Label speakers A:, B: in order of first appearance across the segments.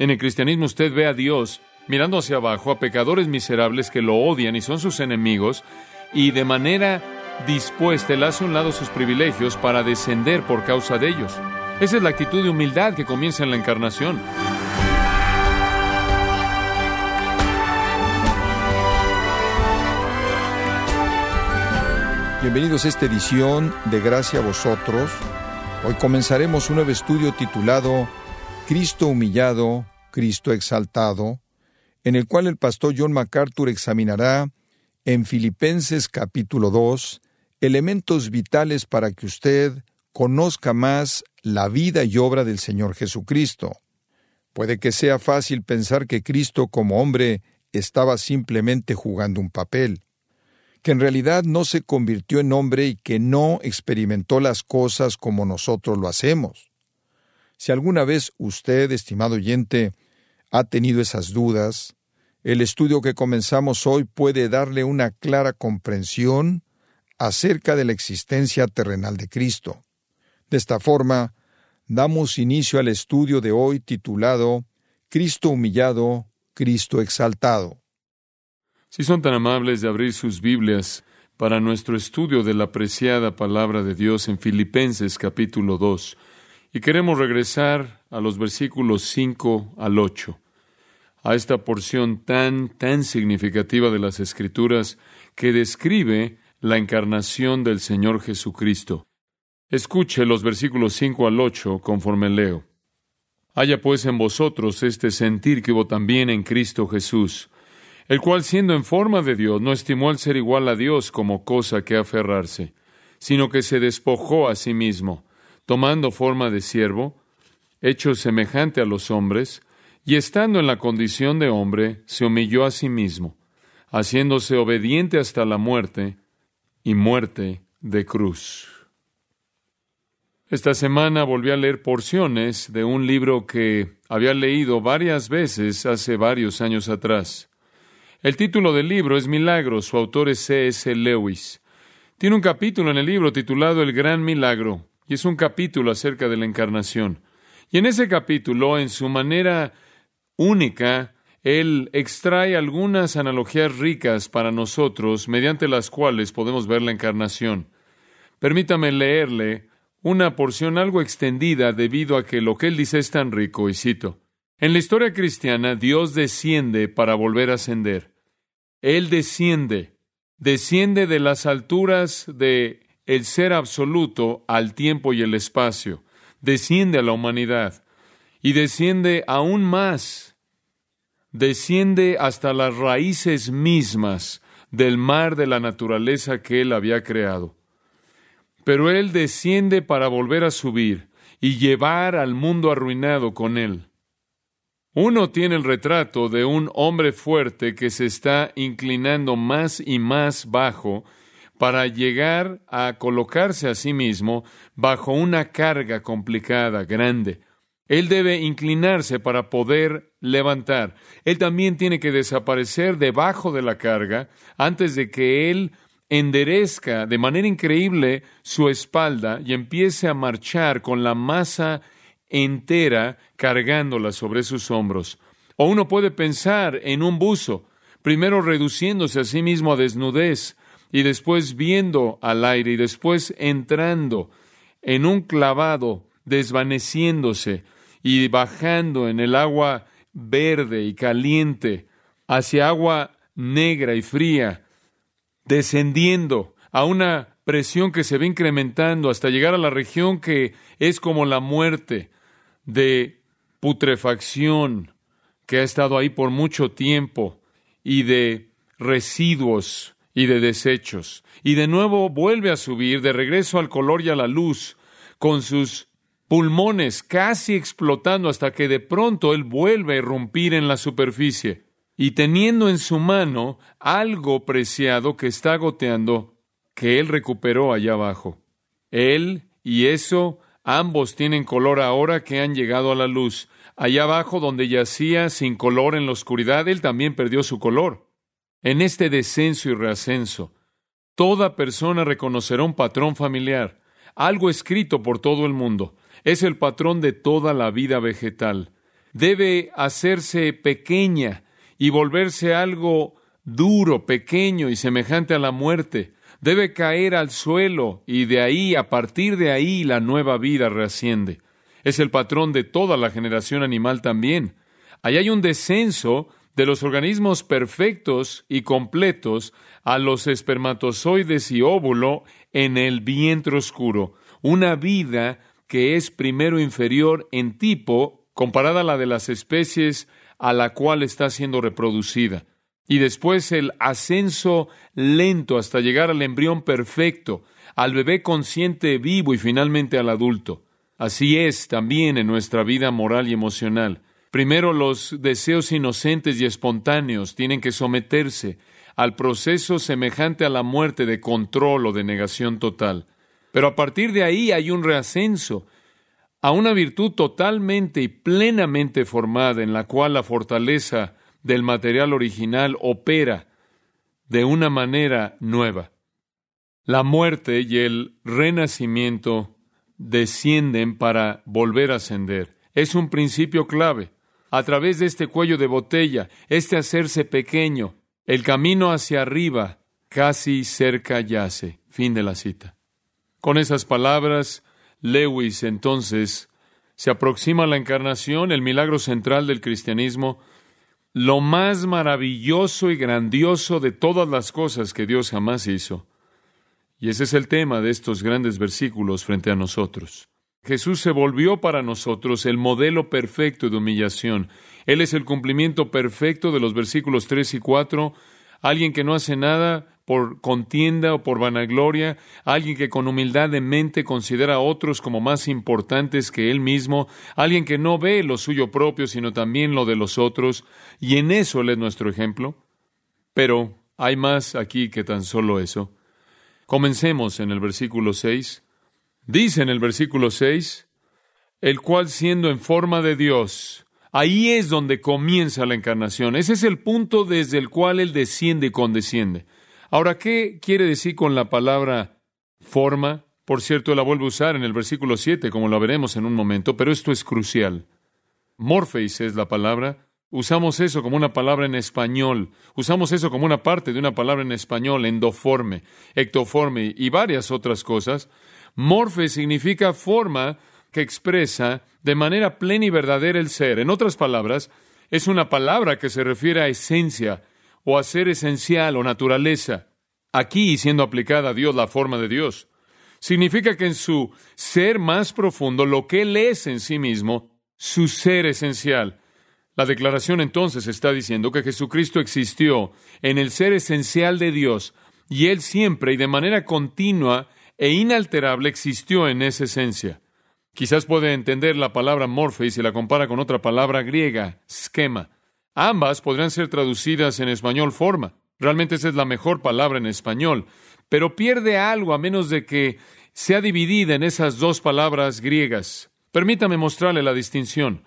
A: En el cristianismo usted ve a Dios mirando hacia abajo a pecadores miserables que lo odian y son sus enemigos, y de manera dispuesta él hace un lado sus privilegios para descender por causa de ellos. Esa es la actitud de humildad que comienza en la encarnación.
B: Bienvenidos a esta edición de Gracia a vosotros. Hoy comenzaremos un nuevo estudio titulado Cristo humillado, Cristo exaltado, en el cual el pastor John MacArthur examinará en Filipenses capítulo 2 elementos vitales para que usted conozca más la vida y obra del Señor Jesucristo. Puede que sea fácil pensar que Cristo como hombre estaba simplemente jugando un papel, que en realidad no se convirtió en hombre y que no experimentó las cosas como nosotros lo hacemos. Si alguna vez usted, estimado oyente, ha tenido esas dudas, el estudio que comenzamos hoy puede darle una clara comprensión acerca de la existencia terrenal de Cristo. De esta forma, damos inicio al estudio de hoy titulado Cristo humillado, Cristo exaltado.
A: Si son tan amables de abrir sus Biblias para nuestro estudio de la apreciada palabra de Dios en Filipenses capítulo 2, y queremos regresar a los versículos 5 al 8, a esta porción tan, tan significativa de las Escrituras que describe la encarnación del Señor Jesucristo. Escuche los versículos 5 al 8 conforme leo. Haya pues en vosotros este sentir que hubo también en Cristo Jesús, el cual siendo en forma de Dios no estimó el ser igual a Dios como cosa que aferrarse, sino que se despojó a sí mismo tomando forma de siervo, hecho semejante a los hombres, y estando en la condición de hombre, se humilló a sí mismo, haciéndose obediente hasta la muerte y muerte de cruz. Esta semana volví a leer porciones de un libro que había leído varias veces hace varios años atrás. El título del libro es Milagros, su autor es C.S. Lewis. Tiene un capítulo en el libro titulado El Gran Milagro, y es un capítulo acerca de la encarnación. Y en ese capítulo, en su manera única, él extrae algunas analogías ricas para nosotros, mediante las cuales podemos ver la encarnación. Permítame leerle una porción algo extendida debido a que lo que él dice es tan rico, y cito. En la historia cristiana, Dios desciende para volver a ascender. Él desciende, desciende de las alturas de el ser absoluto al tiempo y el espacio, desciende a la humanidad y desciende aún más, desciende hasta las raíces mismas del mar de la naturaleza que él había creado. Pero él desciende para volver a subir y llevar al mundo arruinado con él. Uno tiene el retrato de un hombre fuerte que se está inclinando más y más bajo para llegar a colocarse a sí mismo bajo una carga complicada, grande. Él debe inclinarse para poder levantar. Él también tiene que desaparecer debajo de la carga antes de que él enderezca de manera increíble su espalda y empiece a marchar con la masa entera cargándola sobre sus hombros. O uno puede pensar en un buzo, primero reduciéndose a sí mismo a desnudez, y después viendo al aire y después entrando en un clavado, desvaneciéndose y bajando en el agua verde y caliente hacia agua negra y fría, descendiendo a una presión que se va incrementando hasta llegar a la región que es como la muerte de putrefacción que ha estado ahí por mucho tiempo y de residuos y de desechos. Y de nuevo vuelve a subir de regreso al color y a la luz, con sus pulmones casi explotando hasta que de pronto él vuelve a irrumpir en la superficie y teniendo en su mano algo preciado que está goteando que él recuperó allá abajo. Él y eso ambos tienen color ahora que han llegado a la luz. Allá abajo donde yacía sin color en la oscuridad, él también perdió su color. En este descenso y reascenso, toda persona reconocerá un patrón familiar, algo escrito por todo el mundo. Es el patrón de toda la vida vegetal. debe hacerse pequeña y volverse algo duro, pequeño y semejante a la muerte. Debe caer al suelo y de ahí, a partir de ahí, la nueva vida reasciende. Es el patrón de toda la generación animal también. Ahí hay un descenso de los organismos perfectos y completos a los espermatozoides y óvulo en el vientre oscuro, una vida que es primero inferior en tipo comparada a la de las especies a la cual está siendo reproducida, y después el ascenso lento hasta llegar al embrión perfecto, al bebé consciente vivo y finalmente al adulto. Así es también en nuestra vida moral y emocional. Primero los deseos inocentes y espontáneos tienen que someterse al proceso semejante a la muerte de control o de negación total. Pero a partir de ahí hay un reascenso a una virtud totalmente y plenamente formada en la cual la fortaleza del material original opera de una manera nueva. La muerte y el renacimiento descienden para volver a ascender. Es un principio clave. A través de este cuello de botella, este hacerse pequeño, el camino hacia arriba casi cerca yace. Fin de la cita. Con esas palabras, Lewis entonces se aproxima a la encarnación, el milagro central del cristianismo, lo más maravilloso y grandioso de todas las cosas que Dios jamás hizo. Y ese es el tema de estos grandes versículos frente a nosotros. Jesús se volvió para nosotros el modelo perfecto de humillación. Él es el cumplimiento perfecto de los versículos 3 y 4. Alguien que no hace nada por contienda o por vanagloria, alguien que con humildad de mente considera a otros como más importantes que él mismo, alguien que no ve lo suyo propio, sino también lo de los otros, y en eso él es nuestro ejemplo. Pero hay más aquí que tan solo eso. Comencemos en el versículo 6. Dice en el versículo 6, el cual siendo en forma de Dios, ahí es donde comienza la encarnación. Ese es el punto desde el cual Él desciende y condesciende. Ahora, ¿qué quiere decir con la palabra forma? Por cierto, la vuelvo a usar en el versículo 7, como lo veremos en un momento, pero esto es crucial. Morpheus es la palabra. Usamos eso como una palabra en español. Usamos eso como una parte de una palabra en español, endoforme, ectoforme y varias otras cosas. Morfe significa forma que expresa de manera plena y verdadera el ser. En otras palabras, es una palabra que se refiere a esencia o a ser esencial o naturaleza. Aquí, siendo aplicada a Dios la forma de Dios, significa que en su ser más profundo, lo que Él es en sí mismo, su ser esencial. La declaración entonces está diciendo que Jesucristo existió en el ser esencial de Dios y Él siempre y de manera continua e inalterable existió en esa esencia. Quizás puede entender la palabra morfe si la compara con otra palabra griega, schema. Ambas podrían ser traducidas en español forma. Realmente esa es la mejor palabra en español, pero pierde algo a menos de que sea dividida en esas dos palabras griegas. Permítame mostrarle la distinción.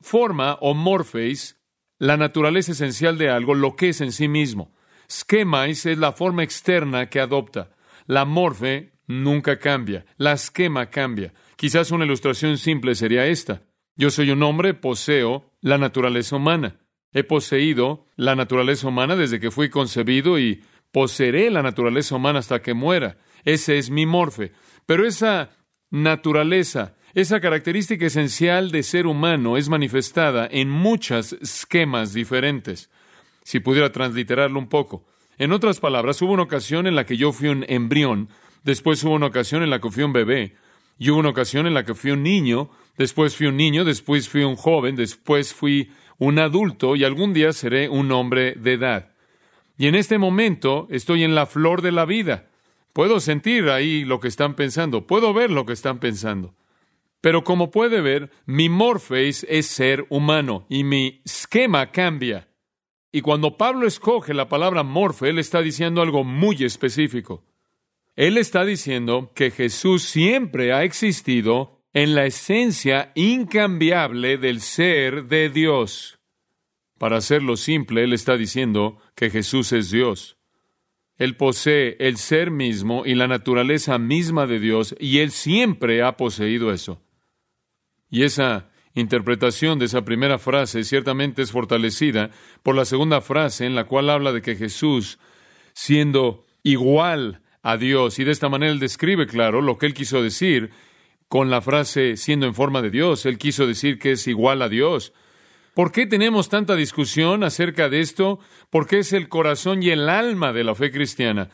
A: Forma o morpheis, la naturaleza esencial de algo, lo que es en sí mismo. Schemais es la forma externa que adopta. La morfe nunca cambia, la esquema cambia. Quizás una ilustración simple sería esta. Yo soy un hombre, poseo la naturaleza humana. He poseído la naturaleza humana desde que fui concebido y poseeré la naturaleza humana hasta que muera. Ese es mi morfe. Pero esa naturaleza, esa característica esencial de ser humano es manifestada en muchas esquemas diferentes. Si pudiera transliterarlo un poco. En otras palabras, hubo una ocasión en la que yo fui un embrión después hubo una ocasión en la que fui un bebé, y hubo una ocasión en la que fui un niño, después fui un niño, después fui un joven, después fui un adulto y algún día seré un hombre de edad. Y en este momento estoy en la flor de la vida. Puedo sentir ahí lo que están pensando, puedo ver lo que están pensando. Pero como puede ver, mi morpheus es ser humano y mi esquema cambia. Y cuando Pablo escoge la palabra morfe, él está diciendo algo muy específico. Él está diciendo que Jesús siempre ha existido en la esencia incambiable del ser de Dios. Para hacerlo simple, Él está diciendo que Jesús es Dios. Él posee el ser mismo y la naturaleza misma de Dios y Él siempre ha poseído eso. Y esa interpretación de esa primera frase ciertamente es fortalecida por la segunda frase en la cual habla de que Jesús, siendo igual a Dios, y de esta manera él describe, claro, lo que él quiso decir con la frase siendo en forma de Dios, él quiso decir que es igual a Dios. ¿Por qué tenemos tanta discusión acerca de esto? Porque es el corazón y el alma de la fe cristiana.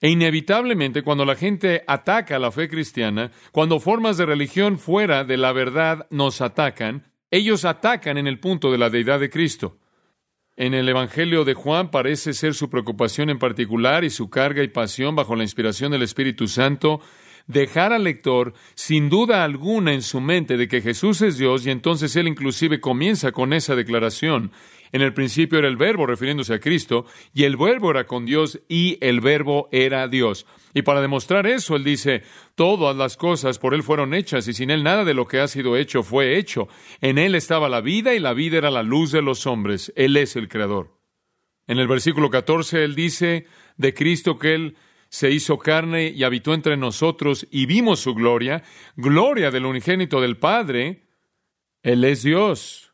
A: E inevitablemente, cuando la gente ataca la fe cristiana, cuando formas de religión fuera de la verdad nos atacan, ellos atacan en el punto de la deidad de Cristo. En el Evangelio de Juan parece ser su preocupación en particular y su carga y pasión bajo la inspiración del Espíritu Santo dejar al lector sin duda alguna en su mente de que Jesús es Dios y entonces él inclusive comienza con esa declaración. En el principio era el verbo refiriéndose a Cristo y el verbo era con Dios y el verbo era Dios. Y para demostrar eso, él dice, todas las cosas por él fueron hechas y sin él nada de lo que ha sido hecho fue hecho. En él estaba la vida y la vida era la luz de los hombres. Él es el creador. En el versículo 14 él dice de Cristo que él se hizo carne y habitó entre nosotros y vimos su gloria, gloria del unigénito del Padre, Él es Dios.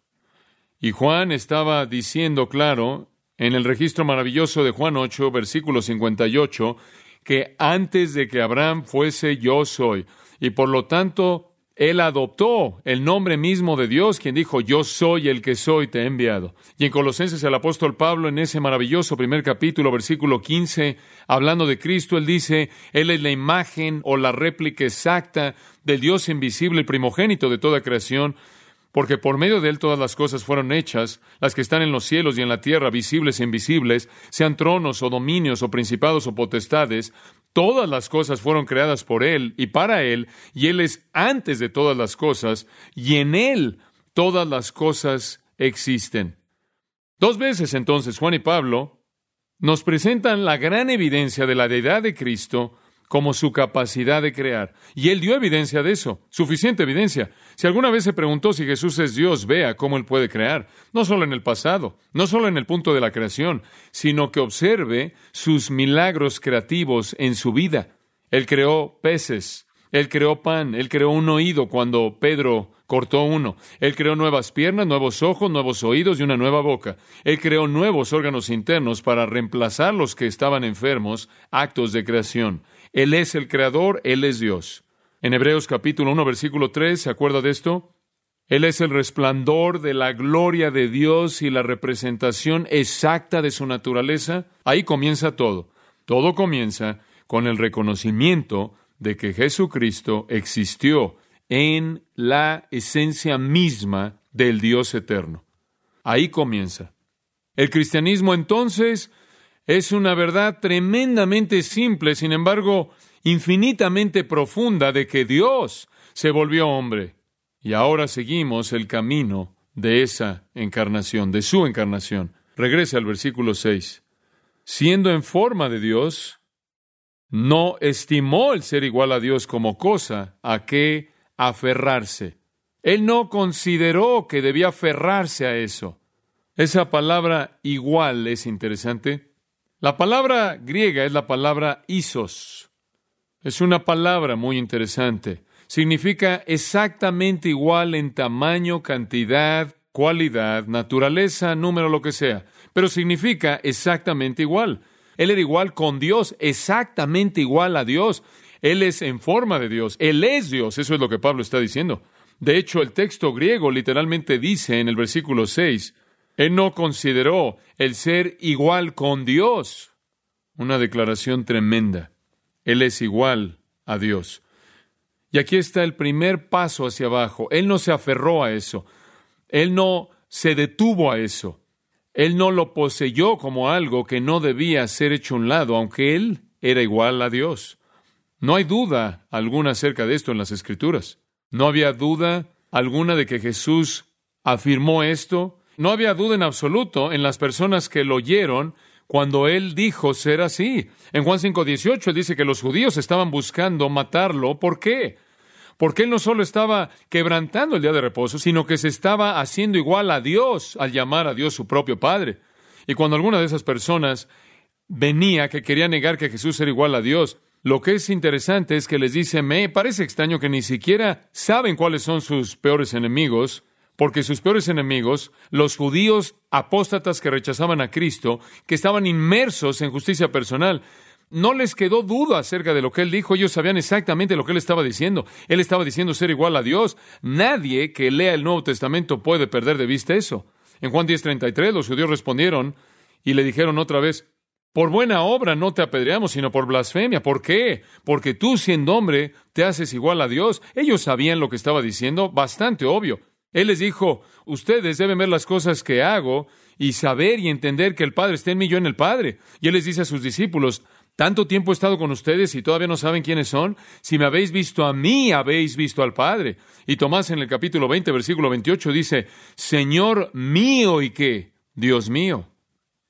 A: Y Juan estaba diciendo, claro, en el registro maravilloso de Juan 8, versículo 58, que antes de que Abraham fuese yo soy. Y por lo tanto, él adoptó el nombre mismo de Dios, quien dijo, yo soy el que soy, te he enviado. Y en Colosenses el apóstol Pablo, en ese maravilloso primer capítulo, versículo 15, hablando de Cristo, él dice, Él es la imagen o la réplica exacta del Dios invisible, el primogénito de toda creación, porque por medio de Él todas las cosas fueron hechas, las que están en los cielos y en la tierra, visibles e invisibles, sean tronos o dominios o principados o potestades, Todas las cosas fueron creadas por Él y para Él, y Él es antes de todas las cosas, y en Él todas las cosas existen. Dos veces entonces Juan y Pablo nos presentan la gran evidencia de la deidad de Cristo como su capacidad de crear. Y él dio evidencia de eso, suficiente evidencia. Si alguna vez se preguntó si Jesús es Dios, vea cómo él puede crear, no solo en el pasado, no solo en el punto de la creación, sino que observe sus milagros creativos en su vida. Él creó peces, él creó pan, él creó un oído cuando Pedro cortó uno. Él creó nuevas piernas, nuevos ojos, nuevos oídos y una nueva boca. Él creó nuevos órganos internos para reemplazar los que estaban enfermos, actos de creación. Él es el creador, Él es Dios. En Hebreos capítulo 1, versículo 3, ¿se acuerda de esto? Él es el resplandor de la gloria de Dios y la representación exacta de su naturaleza. Ahí comienza todo. Todo comienza con el reconocimiento de que Jesucristo existió en la esencia misma del Dios eterno. Ahí comienza. El cristianismo entonces es una verdad tremendamente simple, sin embargo, infinitamente profunda de que Dios se volvió hombre. Y ahora seguimos el camino de esa encarnación, de su encarnación. Regrese al versículo 6. Siendo en forma de Dios, no estimó el ser igual a Dios como cosa a que aferrarse. Él no consideró que debía aferrarse a eso. Esa palabra igual es interesante. La palabra griega es la palabra isos. Es una palabra muy interesante. Significa exactamente igual en tamaño, cantidad, cualidad, naturaleza, número, lo que sea. Pero significa exactamente igual. Él era igual con Dios, exactamente igual a Dios. Él es en forma de Dios. Él es Dios. Eso es lo que Pablo está diciendo. De hecho, el texto griego literalmente dice en el versículo 6, él no consideró el ser igual con Dios. Una declaración tremenda. Él es igual a Dios. Y aquí está el primer paso hacia abajo. Él no se aferró a eso. Él no se detuvo a eso. Él no lo poseyó como algo que no debía ser hecho a un lado, aunque él era igual a Dios. No hay duda alguna acerca de esto en las Escrituras. No había duda alguna de que Jesús afirmó esto no había duda en absoluto en las personas que lo oyeron cuando él dijo ser así. En Juan 5:18 él dice que los judíos estaban buscando matarlo. ¿Por qué? Porque él no solo estaba quebrantando el día de reposo, sino que se estaba haciendo igual a Dios al llamar a Dios su propio Padre. Y cuando alguna de esas personas venía que quería negar que Jesús era igual a Dios, lo que es interesante es que les dice, me parece extraño que ni siquiera saben cuáles son sus peores enemigos, porque sus peores enemigos, los judíos apóstatas que rechazaban a Cristo, que estaban inmersos en justicia personal, no les quedó duda acerca de lo que él dijo, ellos sabían exactamente lo que él estaba diciendo. Él estaba diciendo ser igual a Dios. Nadie que lea el Nuevo Testamento puede perder de vista eso. En Juan 10:33 los judíos respondieron y le dijeron otra vez, por buena obra no te apedreamos, sino por blasfemia. ¿Por qué? Porque tú, siendo hombre, te haces igual a Dios. Ellos sabían lo que estaba diciendo, bastante obvio. Él les dijo, ustedes deben ver las cosas que hago y saber y entender que el Padre está en mí, yo en el Padre. Y él les dice a sus discípulos, tanto tiempo he estado con ustedes y todavía no saben quiénes son. Si me habéis visto a mí, habéis visto al Padre. Y Tomás en el capítulo 20, versículo 28 dice, Señor mío y qué, Dios mío.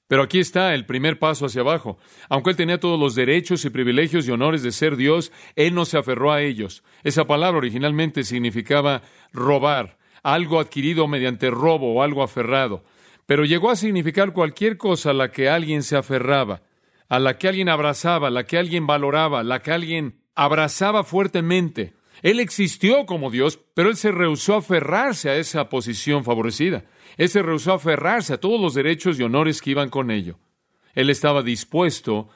A: Pero aquí está el primer paso hacia abajo. Aunque él tenía todos los derechos y privilegios y honores de ser Dios, él no se aferró a ellos. Esa palabra originalmente significaba robar, algo adquirido mediante robo o algo aferrado. Pero llegó a significar cualquier cosa a la que alguien se aferraba a la que alguien abrazaba, la que alguien valoraba, la que alguien abrazaba fuertemente. Él existió como Dios, pero él se rehusó a aferrarse a esa posición favorecida. Él se rehusó a aferrarse a todos los derechos y honores que iban con ello. Él estaba dispuesto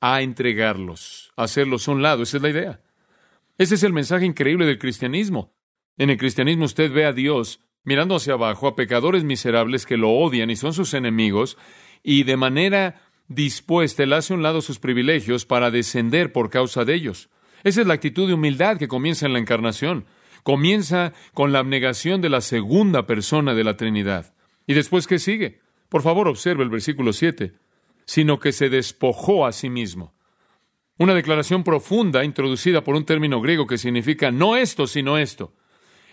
A: a entregarlos, a hacerlos a un lado. Esa es la idea. Ese es el mensaje increíble del cristianismo. En el cristianismo usted ve a Dios mirando hacia abajo a pecadores miserables que lo odian y son sus enemigos, y de manera dispuesta, él hace un lado sus privilegios para descender por causa de ellos. Esa es la actitud de humildad que comienza en la encarnación. Comienza con la abnegación de la segunda persona de la Trinidad. ¿Y después qué sigue? Por favor, observe el versículo 7. Sino que se despojó a sí mismo. Una declaración profunda introducida por un término griego que significa no esto, sino esto.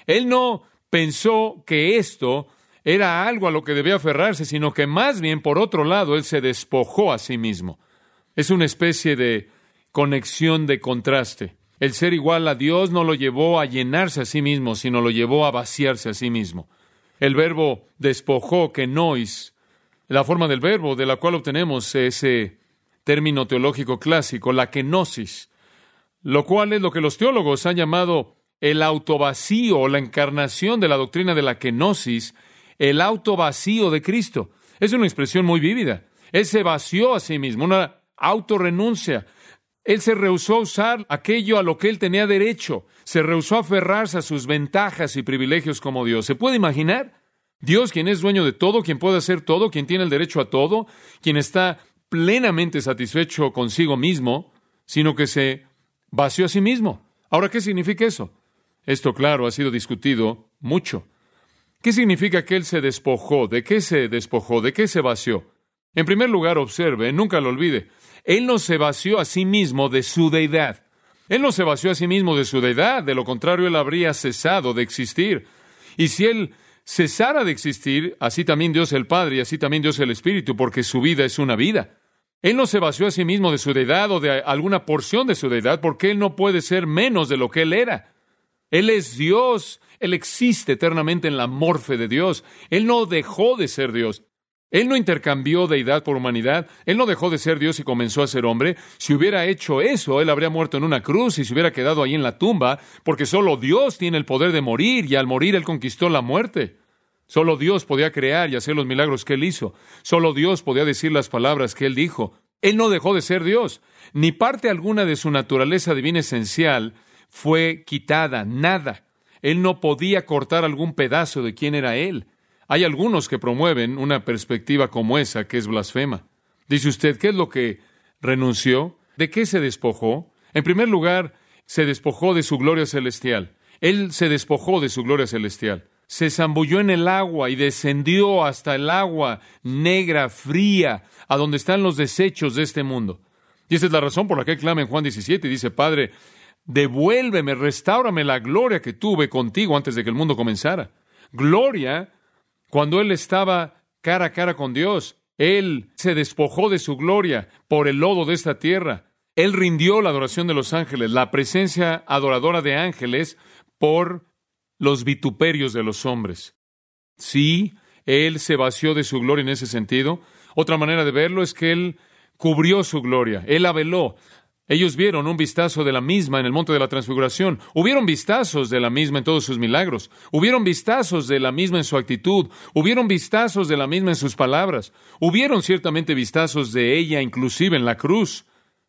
A: Él no pensó que esto era algo a lo que debía aferrarse, sino que más bien, por otro lado, él se despojó a sí mismo. Es una especie de conexión de contraste. El ser igual a Dios no lo llevó a llenarse a sí mismo, sino lo llevó a vaciarse a sí mismo. El verbo despojó, que nois, la forma del verbo de la cual obtenemos ese término teológico clásico, la kenosis, lo cual es lo que los teólogos han llamado el autovacío o la encarnación de la doctrina de la kenosis, el auto vacío de Cristo. Es una expresión muy vívida. Él se vació a sí mismo, una autorrenuncia. Él se rehusó a usar aquello a lo que él tenía derecho. Se rehusó a aferrarse a sus ventajas y privilegios como Dios. ¿Se puede imaginar? Dios, quien es dueño de todo, quien puede hacer todo, quien tiene el derecho a todo, quien está plenamente satisfecho consigo mismo, sino que se vació a sí mismo. Ahora, ¿qué significa eso? Esto, claro, ha sido discutido mucho. ¿Qué significa que él se despojó? ¿De qué se despojó? ¿De qué se vació? En primer lugar, observe, nunca lo olvide, él no se vació a sí mismo de su deidad. Él no se vació a sí mismo de su deidad, de lo contrario, él habría cesado de existir. Y si él cesara de existir, así también Dios el Padre y así también Dios el Espíritu, porque su vida es una vida. Él no se vació a sí mismo de su deidad o de alguna porción de su deidad, porque él no puede ser menos de lo que él era. Él es Dios él existe eternamente en la morfe de Dios. Él no dejó de ser Dios. Él no intercambió deidad por humanidad. Él no dejó de ser Dios y comenzó a ser hombre. Si hubiera hecho eso, Él habría muerto en una cruz y se hubiera quedado ahí en la tumba, porque solo Dios tiene el poder de morir y al morir Él conquistó la muerte. Solo Dios podía crear y hacer los milagros que Él hizo. Solo Dios podía decir las palabras que Él dijo. Él no dejó de ser Dios. Ni parte alguna de su naturaleza divina esencial fue quitada, nada. Él no podía cortar algún pedazo de quién era Él. Hay algunos que promueven una perspectiva como esa, que es blasfema. Dice usted, ¿qué es lo que renunció? ¿De qué se despojó? En primer lugar, se despojó de su gloria celestial. Él se despojó de su gloria celestial. Se zambulló en el agua y descendió hasta el agua negra, fría, a donde están los desechos de este mundo. Y esa es la razón por la que clama en Juan 17 y dice, Padre, devuélveme, restáurame la gloria que tuve contigo antes de que el mundo comenzara. Gloria cuando él estaba cara a cara con Dios. Él se despojó de su gloria por el lodo de esta tierra. Él rindió la adoración de los ángeles, la presencia adoradora de ángeles por los vituperios de los hombres. Sí, él se vació de su gloria en ese sentido. Otra manera de verlo es que él cubrió su gloria, él la veló. Ellos vieron un vistazo de la misma en el monte de la transfiguración. Hubieron vistazos de la misma en todos sus milagros. Hubieron vistazos de la misma en su actitud. Hubieron vistazos de la misma en sus palabras. Hubieron ciertamente vistazos de ella inclusive en la cruz.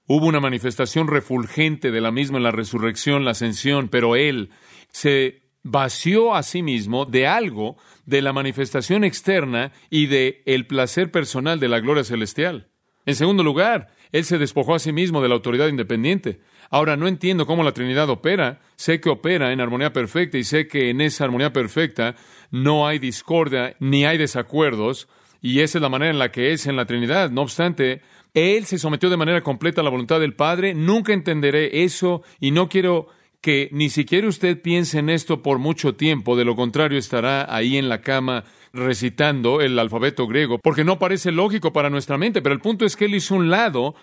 A: Hubo una manifestación refulgente de la misma en la resurrección, la ascensión, pero él se vació a sí mismo de algo de la manifestación externa y de el placer personal de la gloria celestial. En segundo lugar, él se despojó a sí mismo de la autoridad independiente. Ahora no entiendo cómo la Trinidad opera. Sé que opera en armonía perfecta y sé que en esa armonía perfecta no hay discordia ni hay desacuerdos. Y esa es la manera en la que es en la Trinidad. No obstante, Él se sometió de manera completa a la voluntad del Padre. Nunca entenderé eso y no quiero que ni siquiera usted piense en esto por mucho tiempo. De lo contrario, estará ahí en la cama recitando el alfabeto griego, porque no parece lógico para nuestra mente, pero el punto es que él hizo un lado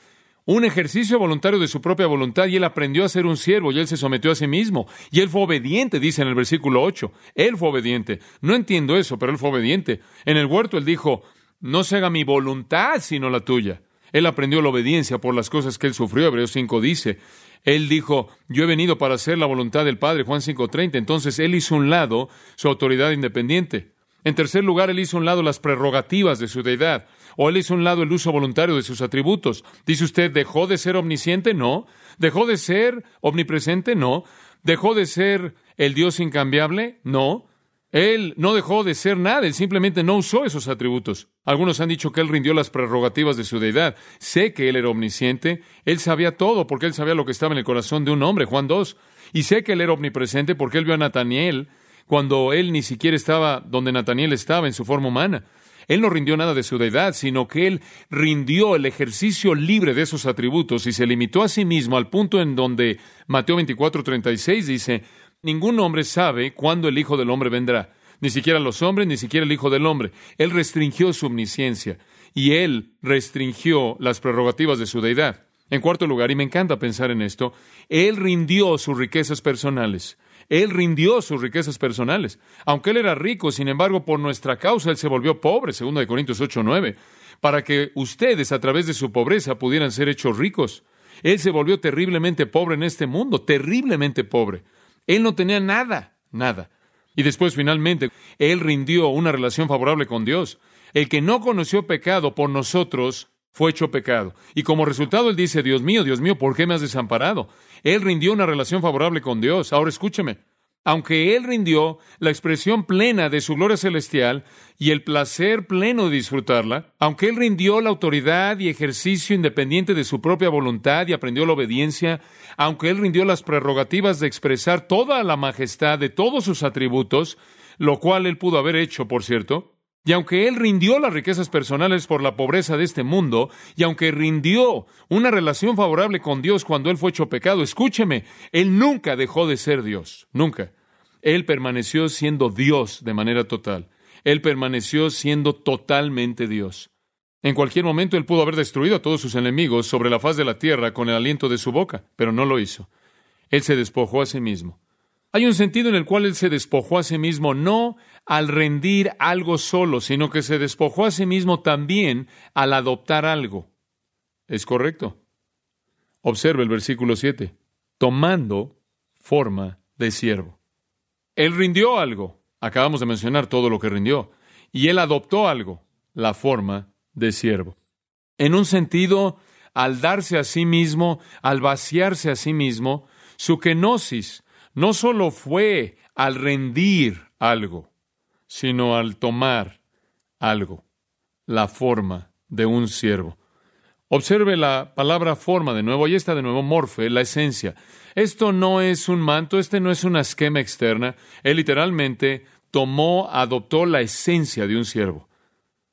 A: un ejercicio voluntario de su propia voluntad y él aprendió a ser un siervo y él se sometió a sí mismo y él fue obediente, dice en el versículo 8. Él fue obediente. No entiendo eso, pero él fue obediente. En el huerto él dijo, no se haga mi voluntad sino la tuya. Él aprendió la obediencia por las cosas que él sufrió. Hebreos 5 dice, él dijo, yo he venido para hacer la voluntad del Padre, Juan 5.30. Entonces él hizo un lado su autoridad independiente. En tercer lugar, él hizo un lado las prerrogativas de su deidad, o él hizo un lado el uso voluntario de sus atributos. Dice usted, ¿dejó de ser omnisciente? No. ¿Dejó de ser omnipresente? No. ¿Dejó de ser el Dios incambiable? No. Él no dejó de ser nada, él simplemente no usó esos atributos. Algunos han dicho que él rindió las prerrogativas de su deidad. Sé que él era omnisciente, él sabía todo porque él sabía lo que estaba en el corazón de un hombre, Juan 2. Y sé que él era omnipresente porque él vio a Nataniel cuando él ni siquiera estaba donde Nataniel estaba en su forma humana. Él no rindió nada de su deidad, sino que él rindió el ejercicio libre de esos atributos y se limitó a sí mismo al punto en donde Mateo 24:36 dice, ningún hombre sabe cuándo el Hijo del Hombre vendrá, ni siquiera los hombres, ni siquiera el Hijo del Hombre. Él restringió su omnisciencia y él restringió las prerrogativas de su deidad. En cuarto lugar, y me encanta pensar en esto, él rindió sus riquezas personales. Él rindió sus riquezas personales. Aunque él era rico, sin embargo, por nuestra causa él se volvió pobre, segundo de Corintios 8, 9, para que ustedes a través de su pobreza pudieran ser hechos ricos. Él se volvió terriblemente pobre en este mundo, terriblemente pobre. Él no tenía nada, nada. Y después, finalmente, él rindió una relación favorable con Dios. El que no conoció pecado por nosotros fue hecho pecado. Y como resultado él dice, Dios mío, Dios mío, ¿por qué me has desamparado? Él rindió una relación favorable con Dios. Ahora escúcheme. Aunque Él rindió la expresión plena de su gloria celestial y el placer pleno de disfrutarla, aunque Él rindió la autoridad y ejercicio independiente de su propia voluntad y aprendió la obediencia, aunque Él rindió las prerrogativas de expresar toda la majestad de todos sus atributos, lo cual Él pudo haber hecho, por cierto, y aunque él rindió las riquezas personales por la pobreza de este mundo, y aunque rindió una relación favorable con Dios cuando él fue hecho pecado, escúcheme, él nunca dejó de ser Dios, nunca. Él permaneció siendo Dios de manera total. Él permaneció siendo totalmente Dios. En cualquier momento él pudo haber destruido a todos sus enemigos sobre la faz de la tierra con el aliento de su boca, pero no lo hizo. Él se despojó a sí mismo. Hay un sentido en el cual él se despojó a sí mismo no al rendir algo solo, sino que se despojó a sí mismo también al adoptar algo. ¿Es correcto? Observe el versículo 7. Tomando forma de siervo. Él rindió algo. Acabamos de mencionar todo lo que rindió. Y él adoptó algo, la forma de siervo. En un sentido, al darse a sí mismo, al vaciarse a sí mismo, su kenosis no solo fue al rendir algo, sino al tomar algo, la forma de un siervo. Observe la palabra forma de nuevo, ahí está de nuevo morfe, la esencia. Esto no es un manto, este no es una esquema externa. Él literalmente tomó, adoptó la esencia de un siervo.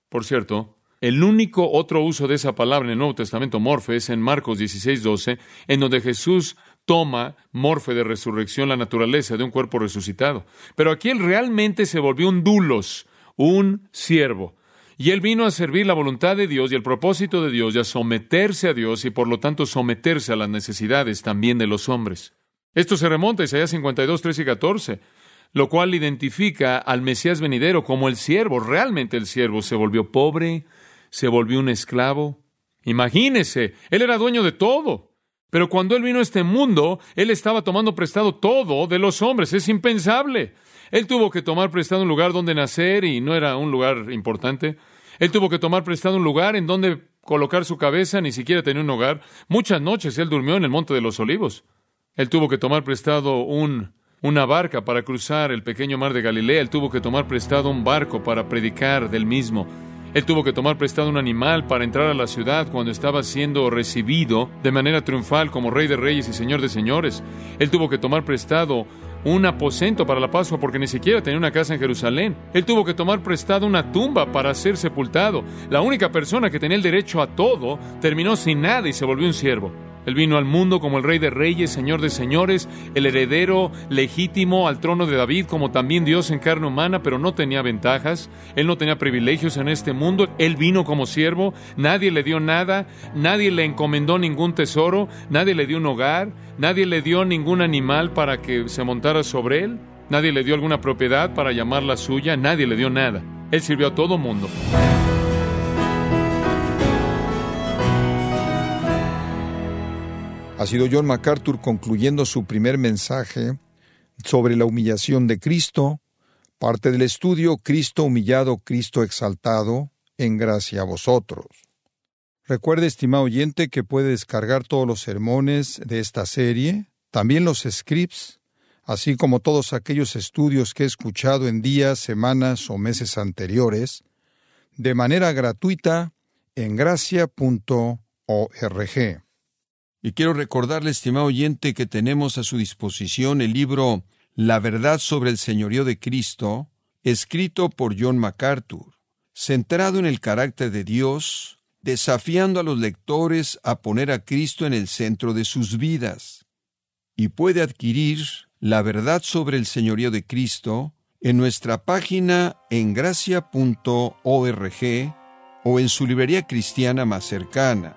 A: Por cierto, el único otro uso de esa palabra en el Nuevo Testamento, morfe, es en Marcos 16, 12, en donde Jesús toma, morfe de resurrección, la naturaleza de un cuerpo resucitado. Pero aquí él realmente se volvió un dulos, un siervo. Y él vino a servir la voluntad de Dios y el propósito de Dios y a someterse a Dios y por lo tanto someterse a las necesidades también de los hombres. Esto se remonta a Isaías 52, 13 y 14, lo cual identifica al Mesías venidero como el siervo. Realmente el siervo se volvió pobre, se volvió un esclavo. Imagínese, él era dueño de todo. Pero cuando Él vino a este mundo, Él estaba tomando prestado todo de los hombres. Es impensable. Él tuvo que tomar prestado un lugar donde nacer y no era un lugar importante. Él tuvo que tomar prestado un lugar en donde colocar su cabeza, ni siquiera tenía un hogar. Muchas noches Él durmió en el Monte de los Olivos. Él tuvo que tomar prestado un, una barca para cruzar el pequeño mar de Galilea. Él tuvo que tomar prestado un barco para predicar del mismo. Él tuvo que tomar prestado un animal para entrar a la ciudad cuando estaba siendo recibido de manera triunfal como rey de reyes y señor de señores. Él tuvo que tomar prestado un aposento para la Pascua porque ni siquiera tenía una casa en Jerusalén. Él tuvo que tomar prestado una tumba para ser sepultado. La única persona que tenía el derecho a todo terminó sin nada y se volvió un siervo. Él vino al mundo como el Rey de Reyes, Señor de Señores, el heredero legítimo al trono de David, como también Dios en carne humana, pero no tenía ventajas. Él no tenía privilegios en este mundo. Él vino como siervo, nadie le dio nada, nadie le encomendó ningún tesoro, nadie le dio un hogar, nadie le dio ningún animal para que se montara sobre él, nadie le dio alguna propiedad para llamarla suya, nadie le dio nada. Él sirvió a todo mundo.
B: Ha sido John MacArthur concluyendo su primer mensaje sobre la humillación de Cristo, parte del estudio Cristo humillado, Cristo exaltado, en gracia a vosotros. Recuerde, estimado oyente, que puede descargar todos los sermones de esta serie, también los scripts, así como todos aquellos estudios que he escuchado en días, semanas o meses anteriores, de manera gratuita en gracia.org. Y quiero recordarle, estimado oyente, que tenemos a su disposición el libro La verdad sobre el señorío de Cristo, escrito por John MacArthur, centrado en el carácter de Dios, desafiando a los lectores a poner a Cristo en el centro de sus vidas. Y puede adquirir la verdad sobre el señorío de Cristo en nuestra página en gracia.org o en su librería cristiana más cercana.